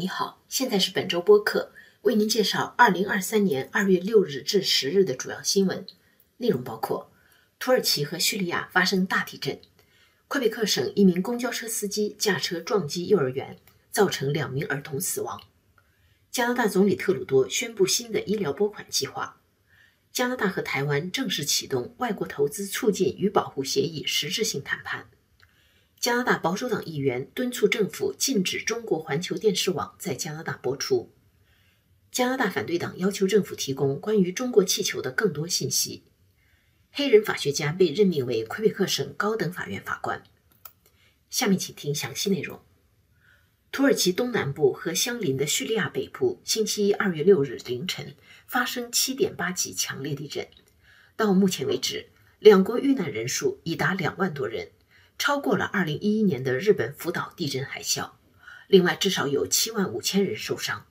你好，现在是本周播客，为您介绍二零二三年二月六日至十日的主要新闻内容，包括土耳其和叙利亚发生大地震，魁北克省一名公交车司机驾车撞击幼儿园，造成两名儿童死亡。加拿大总理特鲁多宣布新的医疗拨款计划。加拿大和台湾正式启动外国投资促进与保护协议实质性谈判。加拿大保守党议员敦促政府禁止中国环球电视网在加拿大播出。加拿大反对党要求政府提供关于中国气球的更多信息。黑人法学家被任命为魁北克省高等法院法官。下面请听详细内容。土耳其东南部和相邻的叙利亚北部，星期一二月六日凌晨发生七点八级强烈地震。到目前为止，两国遇难人数已达两万多人，超过了二零一一年的日本福岛地震海啸。另外，至少有七万五千人受伤。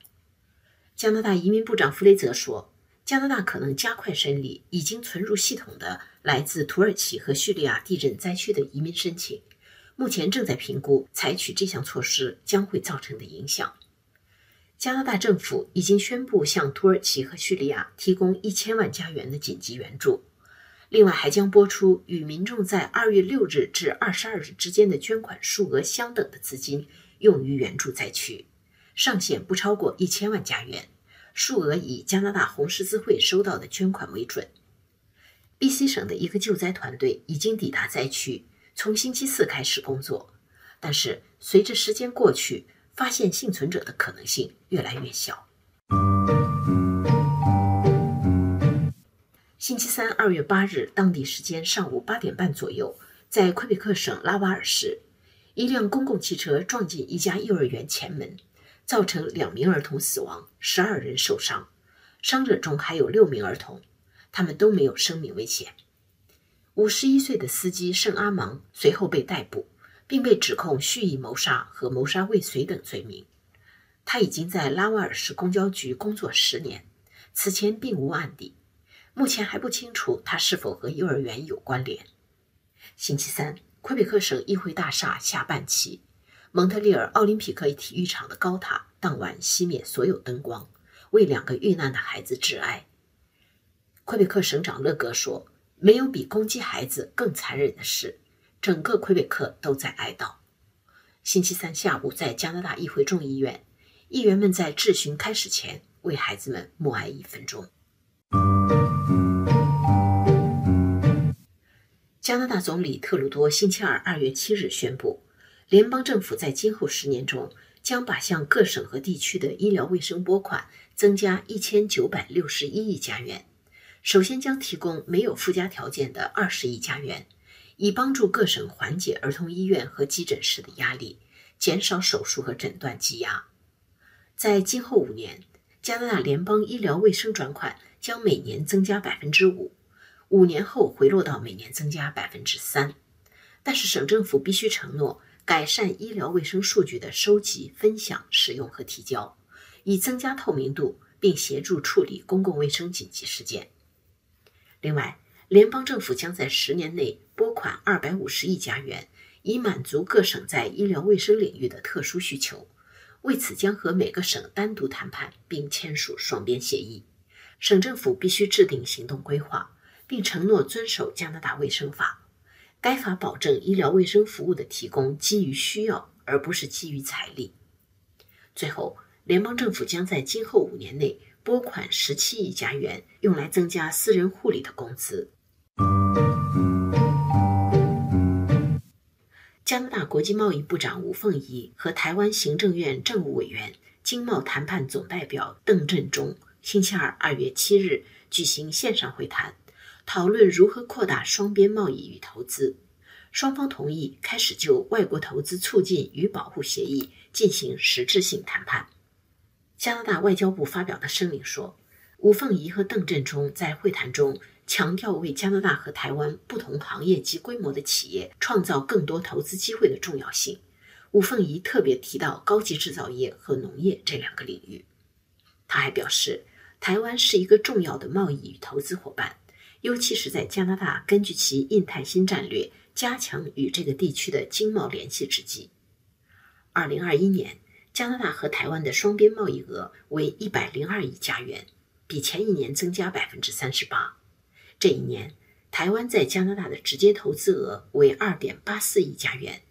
加拿大移民部长弗雷泽说，加拿大可能加快审理已经存入系统的来自土耳其和叙利亚地震灾区的移民申请。目前正在评估采取这项措施将会造成的影响。加拿大政府已经宣布向土耳其和叙利亚提供一千万加元的紧急援助，另外还将拨出与民众在二月六日至二十二日之间的捐款数额相等的资金，用于援助灾区，上限不超过一千万加元，数额以加拿大红十字会收到的捐款为准。B.C 省的一个救灾团队已经抵达灾区。从星期四开始工作，但是随着时间过去，发现幸存者的可能性越来越小。星期三，二月八日，当地时间上午八点半左右，在魁北克省拉瓦尔市，一辆公共汽车撞进一家幼儿园前门，造成两名儿童死亡，十二人受伤，伤者中还有六名儿童，他们都没有生命危险。五十一岁的司机圣阿芒随后被逮捕，并被指控蓄意谋杀和谋杀未遂等罪名。他已经在拉瓦尔市公交局工作十年，此前并无案底。目前还不清楚他是否和幼儿园有关联。星期三，魁北克省议会大厦下半旗，蒙特利尔奥林匹克体育场的高塔当晚熄灭所有灯光，为两个遇难的孩子致哀。魁北克省长勒格说。没有比攻击孩子更残忍的事，整个魁北克都在哀悼。星期三下午，在加拿大议会众议院，议员们在质询开始前为孩子们默哀一分钟。加拿大总理特鲁多星期二二月七日宣布，联邦政府在今后十年中将把向各省和地区的医疗卫生拨款增加一千九百六十一亿加元。首先将提供没有附加条件的二十亿加元，以帮助各省缓解儿童医院和急诊室的压力，减少手术和诊断积压。在今后五年，加拿大联邦医疗卫生转款将每年增加百分之五，五年后回落到每年增加百分之三。但是省政府必须承诺改善医疗卫生数据的收集、分享、使用和提交，以增加透明度，并协助处理公共卫生紧急事件。另外，联邦政府将在十年内拨款二百五十亿加元，以满足各省在医疗卫生领域的特殊需求。为此，将和每个省单独谈判，并签署双边协议。省政府必须制定行动规划，并承诺遵守加拿大卫生法。该法保证医疗卫生服务的提供基于需要，而不是基于财力。最后，联邦政府将在今后五年内。拨款十七亿加元，用来增加私人护理的工资。加拿大国际贸易部长吴凤仪和台湾行政院政务委员、经贸谈判总代表邓振中星期二二月七日举行线上会谈，讨论如何扩大双边贸易与投资。双方同意开始就外国投资促进与保护协议进行实质性谈判。加拿大外交部发表的声明说，吴凤仪和邓振中在会谈中强调为加拿大和台湾不同行业及规模的企业创造更多投资机会的重要性。吴凤仪特别提到高级制造业和农业这两个领域。他还表示，台湾是一个重要的贸易与投资伙伴，尤其是在加拿大根据其印太新战略加强与这个地区的经贸联系之际。二零二一年。加拿大和台湾的双边贸易额为一百零二亿加元，比前一年增加百分之三十八。这一年，台湾在加拿大的直接投资额为二点八四亿加元，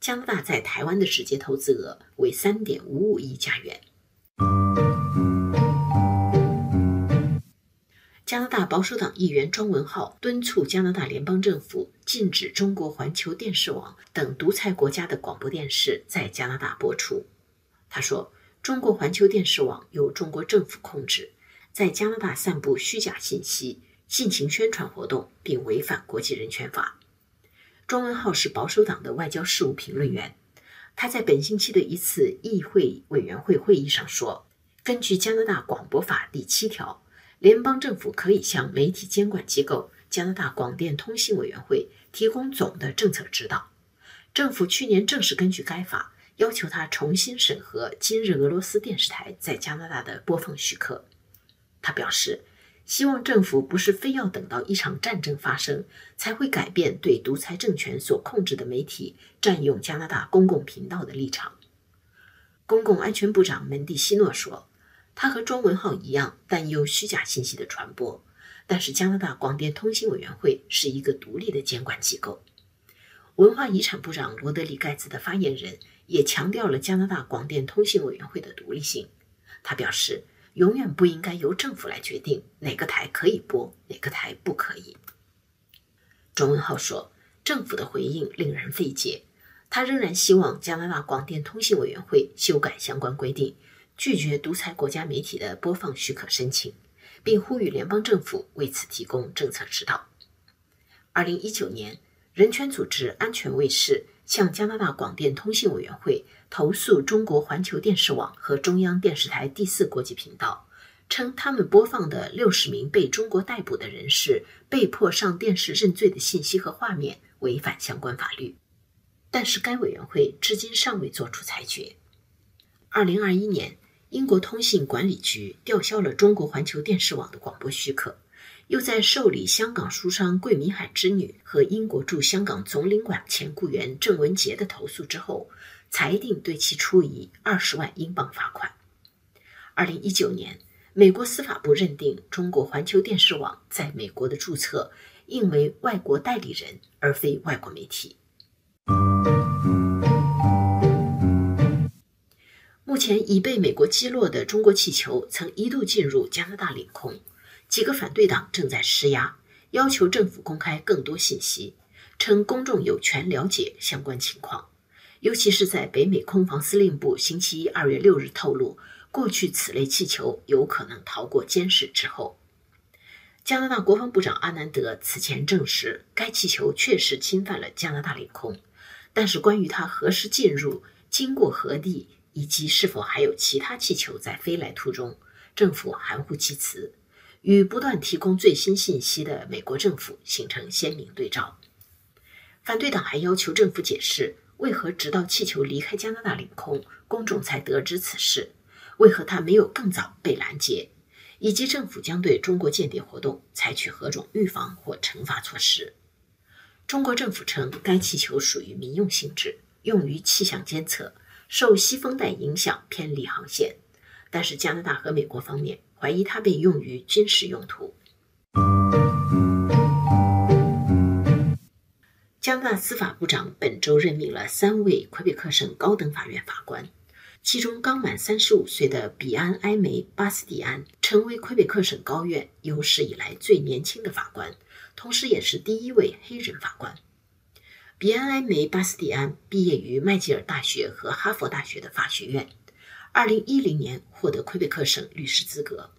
加拿大在台湾的直接投资额为三点五五亿加元。加拿大保守党议员庄文浩敦促加拿大联邦政府禁止中国环球电视网等独裁国家的广播电视在加拿大播出。他说：“中国环球电视网由中国政府控制，在加拿大散布虚假信息、进行宣传活动，并违反国际人权法。”庄文浩是保守党的外交事务评论员，他在本星期的一次议会委员会会议上说：“根据加拿大广播法第七条，联邦政府可以向媒体监管机构加拿大广电通信委员会提供总的政策指导。政府去年正式根据该法。”要求他重新审核今日俄罗斯电视台在加拿大的播放许可。他表示，希望政府不是非要等到一场战争发生才会改变对独裁政权所控制的媒体占用加拿大公共频道的立场。公共安全部长门蒂西诺说，他和庄文浩一样担忧虚假信息的传播，但是加拿大广电通信委员会是一个独立的监管机构。文化遗产部长罗德里盖茨的发言人也强调了加拿大广电通信委员会的独立性。他表示，永远不应该由政府来决定哪个台可以播，哪个台不可以。庄文浩说，政府的回应令人费解。他仍然希望加拿大广电通信委员会修改相关规定，拒绝独裁国家媒体的播放许可申请，并呼吁联邦政府为此提供政策指导。二零一九年。人权组织安全卫士向加拿大广电通信委员会投诉中国环球电视网和中央电视台第四国际频道，称他们播放的六十名被中国逮捕的人士被迫上电视认罪的信息和画面违反相关法律。但是该委员会至今尚未作出裁决。二零二一年，英国通信管理局吊销了中国环球电视网的广播许可。又在受理香港书商桂民海之女和英国驻香港总领馆前雇员郑文杰的投诉之后，裁定对其处以二十万英镑罚款。二零一九年，美国司法部认定中国环球电视网在美国的注册应为外国代理人，而非外国媒体。目前已被美国击落的中国气球，曾一度进入加拿大领空。几个反对党正在施压，要求政府公开更多信息，称公众有权了解相关情况。尤其是在北美空防司令部星期一二月六日透露，过去此类气球有可能逃过监视之后，加拿大国防部长阿南德此前证实，该气球确实侵犯了加拿大领空。但是，关于它何时进入、经过何地，以及是否还有其他气球在飞来途中，政府含糊其辞。与不断提供最新信息的美国政府形成鲜明对照。反对党还要求政府解释，为何直到气球离开加拿大领空，公众才得知此事？为何它没有更早被拦截？以及政府将对中国间谍活动采取何种预防或惩罚措施？中国政府称，该气球属于民用性质，用于气象监测，受西风带影响偏离航线。但是加拿大和美国方面。怀疑它被用于军事用途。加拿大司法部长本周任命了三位魁北克省高等法院法官，其中刚满三十五岁的比安·埃梅·巴斯蒂安成为魁北克省高院有史以来最年轻的法官，同时也是第一位黑人法官。比安·埃梅·巴斯蒂安毕业于麦吉尔大学和哈佛大学的法学院。二零一零年获得魁北克省律师资格，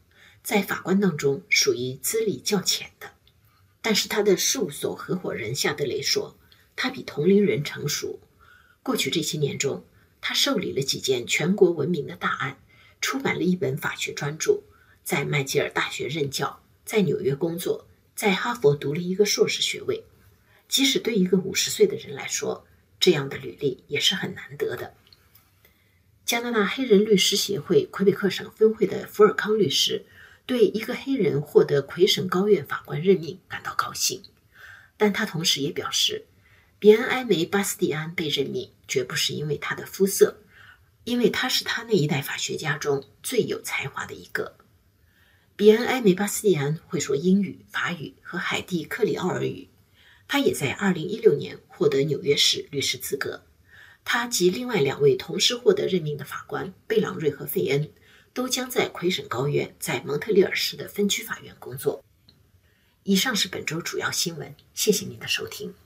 在法官当中属于资历较浅的。但是他的事务所合伙人夏德雷说，他比同龄人成熟。过去这些年中，他受理了几件全国闻名的大案，出版了一本法学专著，在麦吉尔大学任教，在纽约工作，在哈佛读了一个硕士学位。即使对一个五十岁的人来说，这样的履历也是很难得的。加拿大黑人律师协会魁北克省分会的福尔康律师对一个黑人获得魁省高院法官任命感到高兴，但他同时也表示，比安·埃梅·巴斯蒂安被任命绝不是因为他的肤色，因为他是他那一代法学家中最有才华的一个。比安·埃梅巴斯蒂安会说英语、法语和海蒂·克里奥尔语。他也在二零一六年获得纽约市律师资格。他及另外两位同时获得任命的法官贝朗瑞和费恩，都将在魁省高院在蒙特利尔市的分区法院工作。以上是本周主要新闻，谢谢您的收听。